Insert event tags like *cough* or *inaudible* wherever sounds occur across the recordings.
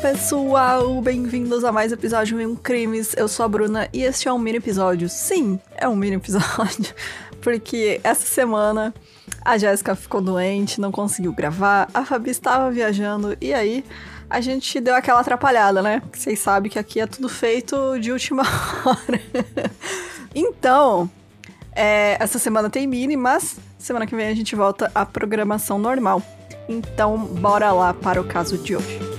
pessoal! Bem-vindos a mais episódio de Um Crimes. Eu sou a Bruna e este é um mini episódio. Sim, é um mini episódio, *laughs* porque essa semana a Jéssica ficou doente, não conseguiu gravar, a Fabi estava viajando e aí a gente deu aquela atrapalhada, né? Vocês sabem que aqui é tudo feito de última *laughs* hora. então, é, essa semana tem mini, mas semana que vem a gente volta à programação normal. Então, bora lá para o caso de hoje.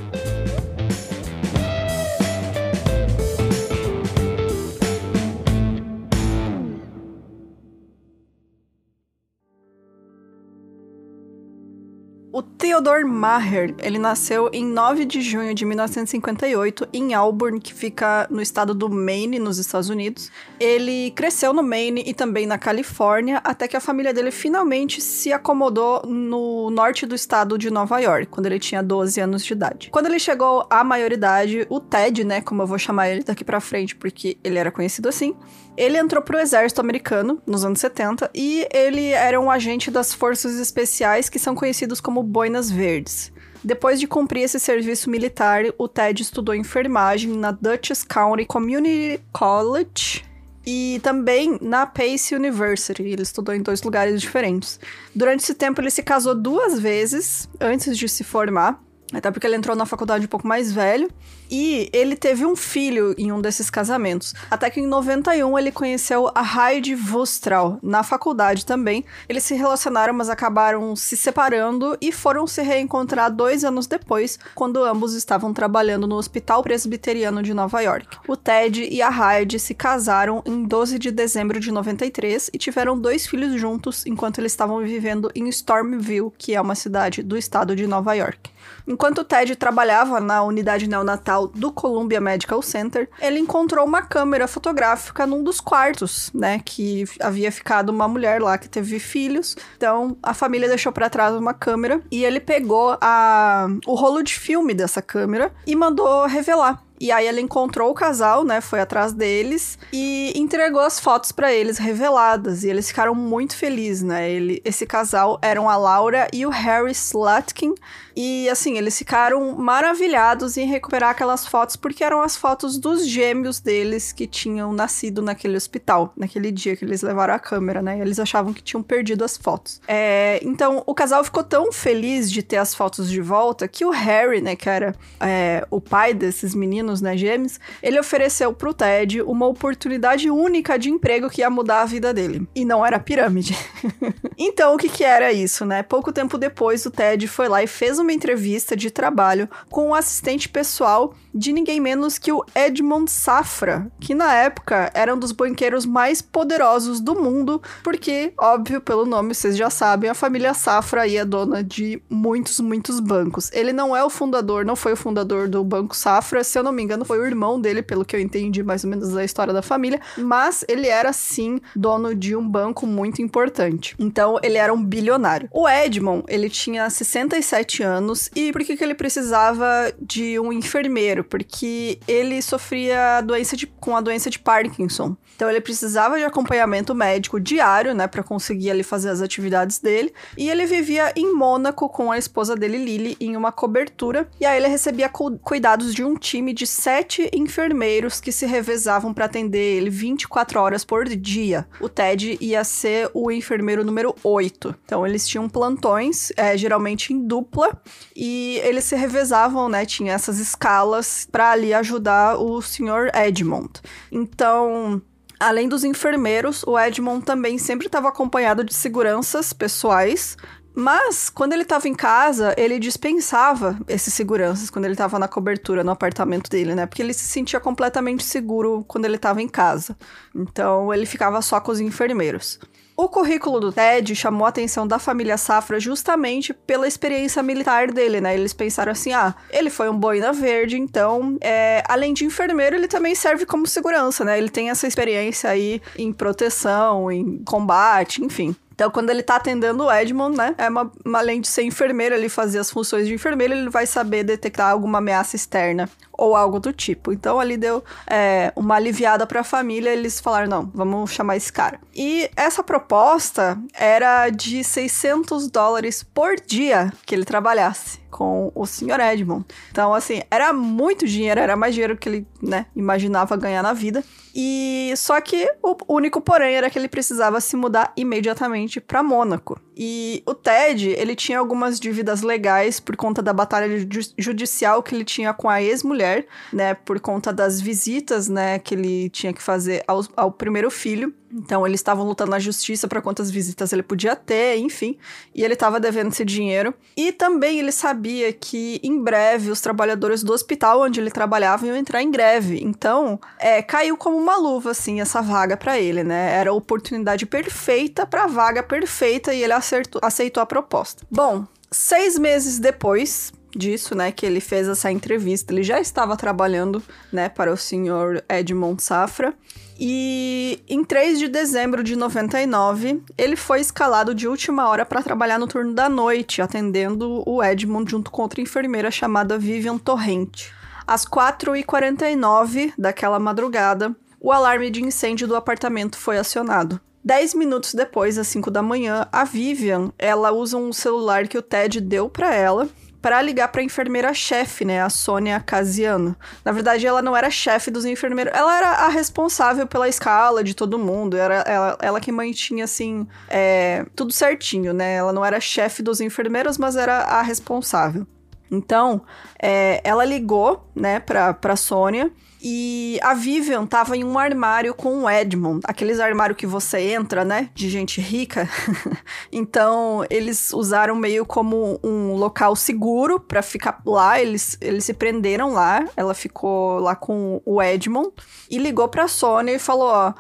O Theodore Maher, ele nasceu em 9 de junho de 1958 em Auburn, que fica no estado do Maine, nos Estados Unidos. Ele cresceu no Maine e também na Califórnia, até que a família dele finalmente se acomodou no norte do estado de Nova York, quando ele tinha 12 anos de idade. Quando ele chegou à maioridade, o Ted, né, como eu vou chamar ele daqui para frente, porque ele era conhecido assim, ele entrou pro exército americano nos anos 70 e ele era um agente das forças especiais que são conhecidos como Boinas Verdes. Depois de cumprir esse serviço militar, o Ted estudou enfermagem na Dutchess County Community College e também na Pace University. Ele estudou em dois lugares diferentes. Durante esse tempo, ele se casou duas vezes antes de se formar. Até porque ele entrou na faculdade um pouco mais velho. E ele teve um filho em um desses casamentos. Até que em 91 ele conheceu a Heidi Wustral na faculdade também. Eles se relacionaram, mas acabaram se separando e foram se reencontrar dois anos depois, quando ambos estavam trabalhando no Hospital Presbiteriano de Nova York. O Ted e a Heidi se casaram em 12 de dezembro de 93 e tiveram dois filhos juntos enquanto eles estavam vivendo em Stormville, que é uma cidade do estado de Nova York. Enquanto o Ted trabalhava na unidade neonatal do Columbia Medical Center, ele encontrou uma câmera fotográfica num dos quartos, né, que havia ficado uma mulher lá que teve filhos. Então, a família deixou para trás uma câmera e ele pegou a o rolo de filme dessa câmera e mandou revelar e aí ele encontrou o casal, né? Foi atrás deles e entregou as fotos para eles reveladas. E eles ficaram muito felizes, né? Ele, esse casal eram a Laura e o Harry Slutkin. E assim, eles ficaram maravilhados em recuperar aquelas fotos, porque eram as fotos dos gêmeos deles que tinham nascido naquele hospital, naquele dia que eles levaram a câmera, né? Eles achavam que tinham perdido as fotos. É, então, o casal ficou tão feliz de ter as fotos de volta que o Harry, né, que era é, o pai desses meninos, né, gêmeos, ele ofereceu pro Ted uma oportunidade única de emprego que ia mudar a vida dele. E não era pirâmide. *laughs* então, o que que era isso, né? Pouco tempo depois, o Ted foi lá e fez uma entrevista de trabalho com o um assistente pessoal de ninguém menos que o Edmond Safra, que na época era um dos banqueiros mais poderosos do mundo, porque, óbvio, pelo nome vocês já sabem, a família Safra aí é dona de muitos, muitos bancos. Ele não é o fundador, não foi o fundador do Banco Safra, se eu não me engano, foi o irmão dele, pelo que eu entendi mais ou menos da história da família, mas ele era sim dono de um banco muito importante. Então, ele era um bilionário. O Edmond, ele tinha 67 anos anos. E por que, que ele precisava de um enfermeiro? Porque ele sofria doença de, com a doença de Parkinson. Então ele precisava de acompanhamento médico diário, né, para conseguir ali fazer as atividades dele. E ele vivia em Mônaco com a esposa dele, Lily, em uma cobertura. E aí ele recebia cu cuidados de um time de sete enfermeiros que se revezavam para atender ele 24 horas por dia. O Ted ia ser o enfermeiro número 8. Então eles tinham plantões, é, geralmente em dupla, e eles se revezavam, né? Tinha essas escalas para ali ajudar o Sr. Edmond. Então, além dos enfermeiros, o Edmond também sempre estava acompanhado de seguranças pessoais. Mas, quando ele estava em casa, ele dispensava esses seguranças quando ele estava na cobertura no apartamento dele, né? Porque ele se sentia completamente seguro quando ele estava em casa. Então, ele ficava só com os enfermeiros. O currículo do Ted chamou a atenção da família Safra justamente pela experiência militar dele, né? Eles pensaram assim: ah, ele foi um boina verde, então, é, além de enfermeiro, ele também serve como segurança, né? Ele tem essa experiência aí em proteção, em combate, enfim. Então, quando ele tá atendendo o Edmond, né? É uma, uma, além de ser enfermeiro, ele fazer as funções de enfermeiro, ele vai saber detectar alguma ameaça externa ou algo do tipo. Então ali deu é, uma aliviada para a família, eles falaram: não, vamos chamar esse cara. E essa proposta era de 600 dólares por dia que ele trabalhasse com o Sr. Edmond. Então, assim, era muito dinheiro, era mais dinheiro que ele, né, imaginava ganhar na vida. E só que o único porém era que ele precisava se mudar imediatamente para Mônaco. E o Ted, ele tinha algumas dívidas legais por conta da batalha judicial que ele tinha com a ex-mulher, né, por conta das visitas, né, que ele tinha que fazer ao, ao primeiro filho. Então eles estavam lutando na justiça para quantas visitas ele podia ter, enfim. E ele estava devendo esse dinheiro. E também ele sabia que em breve os trabalhadores do hospital onde ele trabalhava iam entrar em greve. Então é, caiu como uma luva assim essa vaga para ele, né? Era a oportunidade perfeita para a vaga perfeita e ele acertou, aceitou a proposta. Bom, seis meses depois disso, né, que ele fez essa entrevista, ele já estava trabalhando, né, para o senhor Edmond Safra. E em 3 de dezembro de 99, ele foi escalado de última hora para trabalhar no turno da noite, atendendo o Edmond junto com outra enfermeira chamada Vivian Torrente. Às 4h49 daquela madrugada, o alarme de incêndio do apartamento foi acionado. Dez minutos depois, às 5 da manhã, a Vivian, ela usa um celular que o Ted deu para ela para ligar para a enfermeira-chefe, né, a Sônia Casiano. Na verdade, ela não era chefe dos enfermeiros, ela era a responsável pela escala de todo mundo, era ela, ela que mantinha, assim, é, tudo certinho, né? Ela não era chefe dos enfermeiros, mas era a responsável. Então, é, ela ligou, né, pra, pra Sônia e a Vivian tava em um armário com o Edmond, aqueles armários que você entra, né, de gente rica. *laughs* então, eles usaram meio como um local seguro para ficar lá, eles, eles se prenderam lá, ela ficou lá com o Edmond e ligou pra Sônia e falou, ó,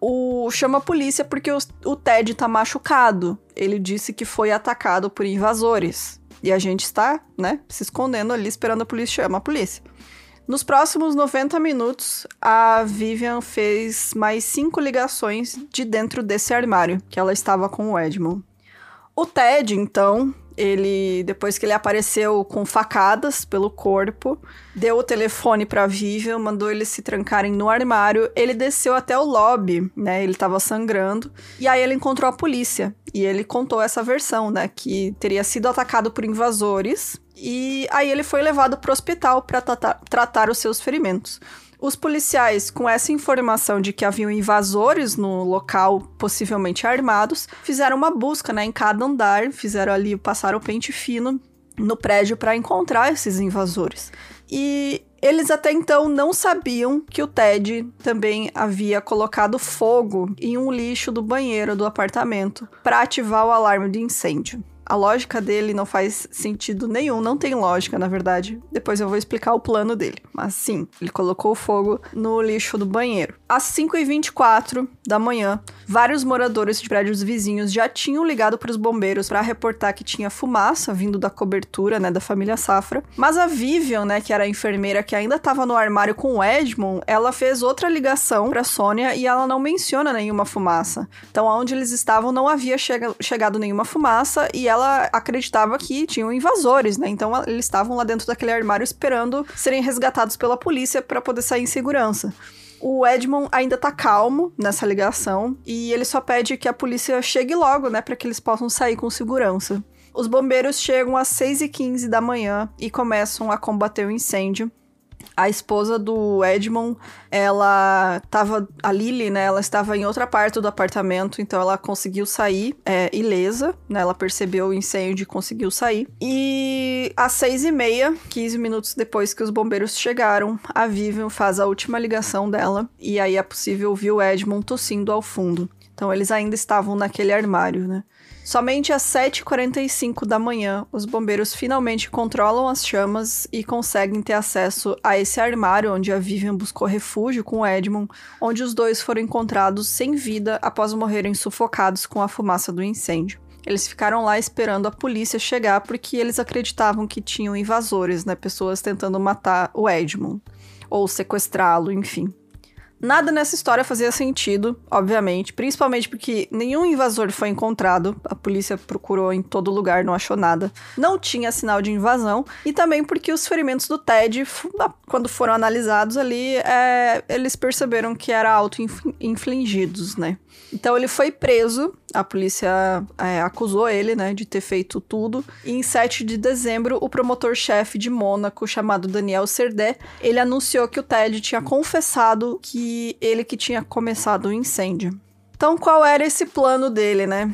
o chama a polícia porque o, o Ted tá machucado. Ele disse que foi atacado por invasores. E a gente está, né, se escondendo ali esperando a polícia chamar a polícia. Nos próximos 90 minutos, a Vivian fez mais cinco ligações de dentro desse armário que ela estava com o Edmond. O Ted, então, ele depois que ele apareceu com facadas pelo corpo, deu o telefone para Vivian, mandou eles se trancarem no armário. Ele desceu até o lobby, né? Ele estava sangrando e aí ele encontrou a polícia e ele contou essa versão, né, que teria sido atacado por invasores e aí ele foi levado para o hospital para tratar, tratar os seus ferimentos. Os policiais, com essa informação de que haviam invasores no local, possivelmente armados, fizeram uma busca né, em cada andar, fizeram ali, passaram o pente fino no prédio para encontrar esses invasores. E eles até então não sabiam que o Ted também havia colocado fogo em um lixo do banheiro do apartamento para ativar o alarme de incêndio. A lógica dele não faz sentido nenhum, não tem lógica, na verdade. Depois eu vou explicar o plano dele. Mas sim, ele colocou o fogo no lixo do banheiro. Às 5h24 da manhã, vários moradores de prédios vizinhos já tinham ligado para os bombeiros para reportar que tinha fumaça vindo da cobertura, né, da família Safra. Mas a Vivian, né, que era a enfermeira que ainda estava no armário com o Edmond, ela fez outra ligação para Sônia e ela não menciona nenhuma fumaça. Então, onde eles estavam não havia chega chegado nenhuma fumaça e ela ela acreditava que tinham invasores, né? Então eles estavam lá dentro daquele armário esperando serem resgatados pela polícia para poder sair em segurança. O Edmond ainda tá calmo nessa ligação e ele só pede que a polícia chegue logo, né, para que eles possam sair com segurança. Os bombeiros chegam às 6h15 da manhã e começam a combater o incêndio a esposa do Edmond, ela tava. A Lily, né? Ela estava em outra parte do apartamento, então ela conseguiu sair é, ilesa, né? Ela percebeu o incêndio e conseguiu sair. E às seis e meia, 15 minutos depois que os bombeiros chegaram, a Vivian faz a última ligação dela. E aí é possível ouvir o Edmond tossindo ao fundo. Então eles ainda estavam naquele armário, né? Somente às 7h45 da manhã, os bombeiros finalmente controlam as chamas e conseguem ter acesso a esse armário onde a Vivian buscou refúgio com o Edmund, onde os dois foram encontrados sem vida após morrerem sufocados com a fumaça do incêndio. Eles ficaram lá esperando a polícia chegar porque eles acreditavam que tinham invasores, né? Pessoas tentando matar o Edmund ou sequestrá-lo, enfim. Nada nessa história fazia sentido, obviamente, principalmente porque nenhum invasor foi encontrado, a polícia procurou em todo lugar, não achou nada. Não tinha sinal de invasão, e também porque os ferimentos do Ted, quando foram analisados ali, é, eles perceberam que eram auto-infligidos, né? Então ele foi preso, a polícia é, acusou ele, né, de ter feito tudo. E em 7 de dezembro, o promotor-chefe de Mônaco, chamado Daniel Serdé, ele anunciou que o Ted tinha confessado que ele que tinha começado o incêndio. Então qual era esse plano dele, né?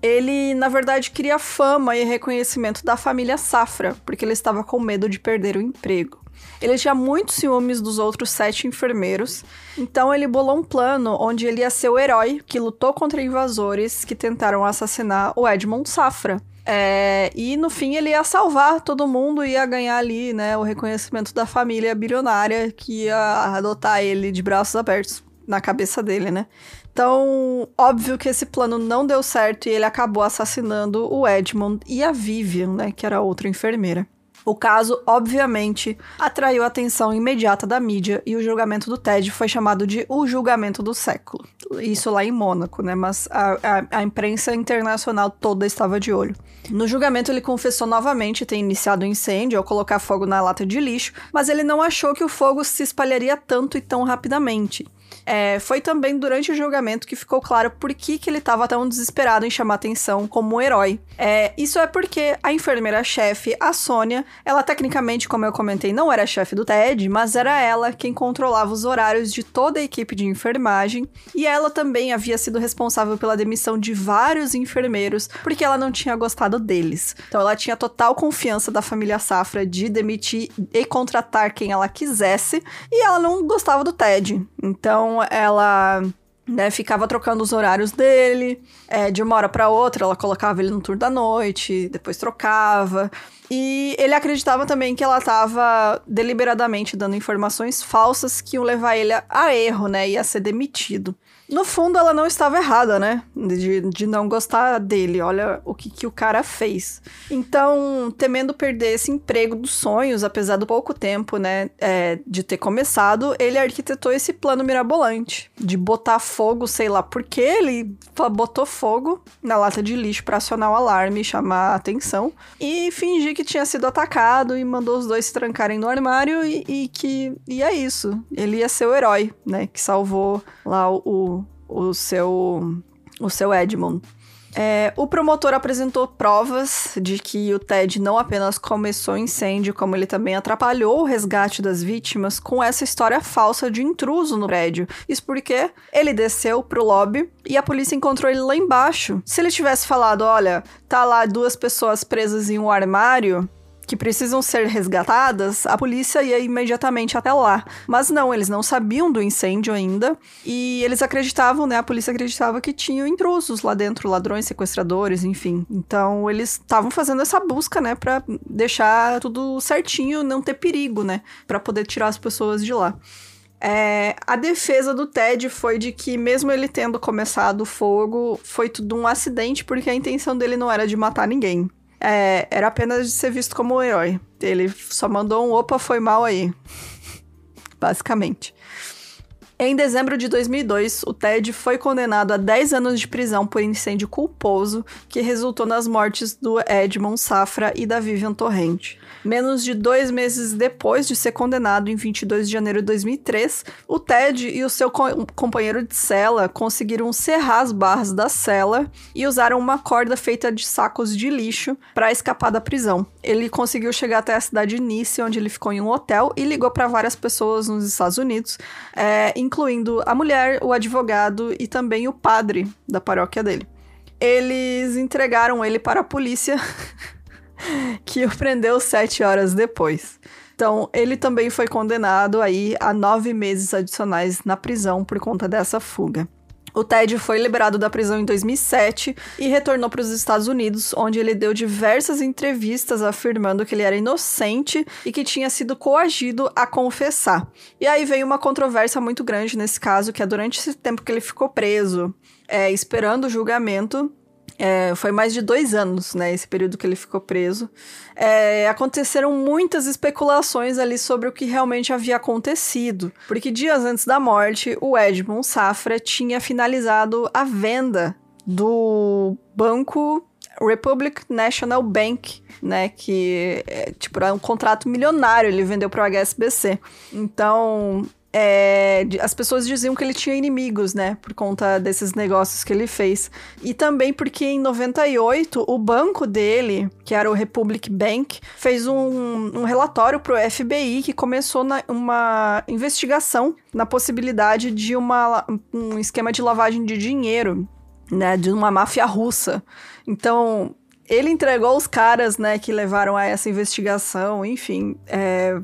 Ele, na verdade, queria fama e reconhecimento da família Safra, porque ele estava com medo de perder o emprego. Ele tinha muitos ciúmes dos outros sete enfermeiros, então ele bolou um plano onde ele ia ser o herói que lutou contra invasores que tentaram assassinar o Edmond Safra. É, e no fim ele ia salvar todo mundo e ia ganhar ali, né, o reconhecimento da família bilionária que ia adotar ele de braços abertos na cabeça dele, né? Então, óbvio que esse plano não deu certo e ele acabou assassinando o Edmond e a Vivian, né, que era outra enfermeira. O caso, obviamente, atraiu a atenção imediata da mídia e o julgamento do Ted foi chamado de o julgamento do século. Isso lá em Mônaco, né? Mas a, a, a imprensa internacional toda estava de olho. No julgamento, ele confessou novamente ter iniciado o um incêndio ao colocar fogo na lata de lixo, mas ele não achou que o fogo se espalharia tanto e tão rapidamente. É, foi também durante o julgamento que ficou claro por que, que ele estava tão desesperado em chamar atenção como um herói. É, isso é porque a enfermeira-chefe, a Sônia, ela tecnicamente, como eu comentei, não era chefe do TED, mas era ela quem controlava os horários de toda a equipe de enfermagem, e ela também havia sido responsável pela demissão de vários enfermeiros porque ela não tinha gostado deles. Então ela tinha total confiança da família Safra de demitir e contratar quem ela quisesse, e ela não gostava do TED. Então ela né, ficava trocando os horários dele, é, de uma hora para outra ela colocava ele no turno da noite, depois trocava. E ele acreditava também que ela estava deliberadamente dando informações falsas que iam levar ele a erro, né, ia ser demitido. No fundo, ela não estava errada, né? De, de não gostar dele. Olha o que, que o cara fez. Então, temendo perder esse emprego dos sonhos, apesar do pouco tempo, né, é, de ter começado, ele arquitetou esse plano mirabolante de botar fogo, sei lá por que ele botou fogo na lata de lixo para acionar o alarme chamar a atenção e fingir que tinha sido atacado e mandou os dois se trancarem no armário e, e que e é isso. Ele ia ser o herói, né, que salvou lá o o seu, o seu Edmond. É, o promotor apresentou provas de que o Ted não apenas começou o incêndio, como ele também atrapalhou o resgate das vítimas com essa história falsa de intruso no prédio. Isso porque ele desceu pro lobby e a polícia encontrou ele lá embaixo. Se ele tivesse falado, olha, tá lá duas pessoas presas em um armário, que precisam ser resgatadas, a polícia ia imediatamente até lá. Mas não, eles não sabiam do incêndio ainda e eles acreditavam, né? A polícia acreditava que tinham intrusos lá dentro, ladrões, sequestradores, enfim. Então eles estavam fazendo essa busca, né, para deixar tudo certinho, não ter perigo, né, para poder tirar as pessoas de lá. É, a defesa do Ted foi de que, mesmo ele tendo começado o fogo, foi tudo um acidente, porque a intenção dele não era de matar ninguém é, era apenas de ser visto como um herói. Ele só mandou um opa, foi mal aí. *laughs* Basicamente. Em dezembro de 2002, o Ted foi condenado a 10 anos de prisão por incêndio culposo que resultou nas mortes do Edmond Safra e da Vivian Torrente. Menos de dois meses depois de ser condenado, em 22 de janeiro de 2003, o Ted e o seu co companheiro de cela conseguiram serrar as barras da cela e usaram uma corda feita de sacos de lixo para escapar da prisão. Ele conseguiu chegar até a cidade de Nice, onde ele ficou em um hotel e ligou para várias pessoas nos Estados Unidos, é, incluindo a mulher, o advogado e também o padre da paróquia dele. Eles entregaram ele para a polícia, *laughs* que o prendeu sete horas depois. Então, ele também foi condenado aí a nove meses adicionais na prisão por conta dessa fuga. O Ted foi liberado da prisão em 2007 e retornou para os Estados Unidos, onde ele deu diversas entrevistas afirmando que ele era inocente e que tinha sido coagido a confessar. E aí veio uma controvérsia muito grande nesse caso, que é durante esse tempo que ele ficou preso, é, esperando o julgamento, É, foi mais de dois anos, né? Esse período que ele ficou preso. É, aconteceram muitas especulações ali sobre o que realmente havia acontecido. Porque dias antes da morte, o Edmund Safra tinha finalizado a venda do banco Republic National Bank, né? Que é, tipo, era um contrato milionário, ele vendeu para o HSBC. Então, é, as pessoas diziam que ele tinha inimigos, né? Por conta desses negócios que ele fez. E também porque em 98, o banco dele, que era o Republic Bank, fez um, um relatório pro FBI que começou na, uma investigação na possibilidade de uma, um esquema de lavagem de dinheiro, né? De uma máfia russa. Então, ele entregou os caras, né, que levaram a essa investigação, enfim, é,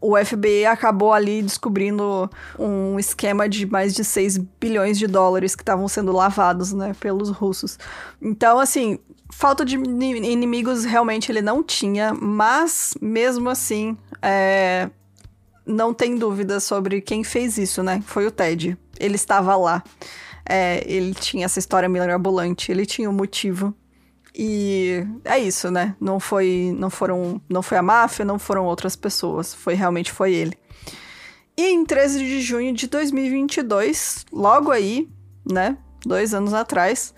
o FBI acabou ali descobrindo um esquema de mais de 6 bilhões de dólares que estavam sendo lavados, né, pelos russos. Então, assim, falta de inimigos realmente ele não tinha, mas mesmo assim, é, não tem dúvida sobre quem fez isso, né? Foi o Ted. Ele estava lá. É, ele tinha essa história mirabolante, ele tinha um motivo. E é isso, né? Não foi, não foram, não foi a máfia, não foram outras pessoas, foi realmente foi ele. E em 13 de junho de 2022, logo aí, né, dois anos atrás,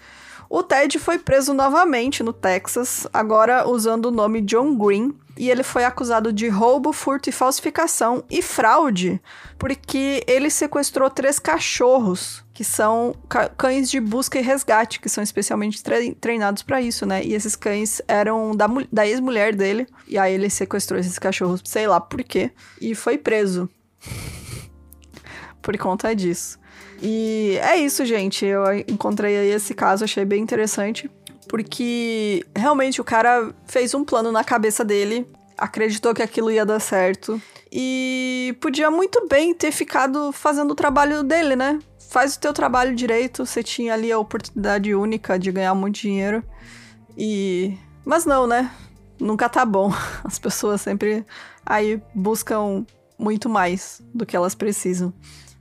o Ted foi preso novamente no Texas, agora usando o nome John Green, e ele foi acusado de roubo, furto e falsificação e fraude, porque ele sequestrou três cachorros, que são cães de busca e resgate, que são especialmente tre treinados para isso, né? E esses cães eram da, da ex-mulher dele, e aí ele sequestrou esses cachorros, sei lá por quê, e foi preso. *laughs* por conta disso. E é isso, gente. Eu encontrei aí esse caso, achei bem interessante porque realmente o cara fez um plano na cabeça dele, acreditou que aquilo ia dar certo e podia muito bem ter ficado fazendo o trabalho dele, né? Faz o teu trabalho direito, você tinha ali a oportunidade única de ganhar muito dinheiro e mas não, né? Nunca tá bom. *laughs* As pessoas sempre aí buscam muito mais do que elas precisam.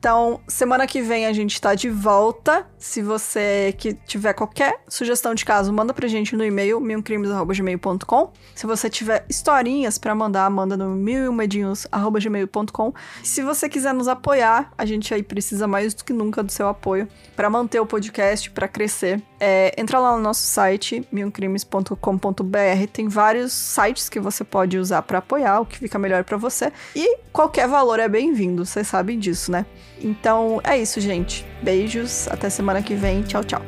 Então, semana que vem a gente tá de volta. Se você que tiver qualquer sugestão de caso, manda pra gente no e-mail milcrimes@gmail.com. Se você tiver historinhas para mandar, manda no milmedinhos@gmail.com. Se você quiser nos apoiar, a gente aí precisa mais do que nunca do seu apoio para manter o podcast, para crescer. É, entra lá no nosso site milcrimes.com.br, tem vários sites que você pode usar para apoiar, o que fica melhor para você. E qualquer valor é bem-vindo, vocês sabem disso, né? Então é isso, gente. Beijos, até semana que vem. Tchau, tchau.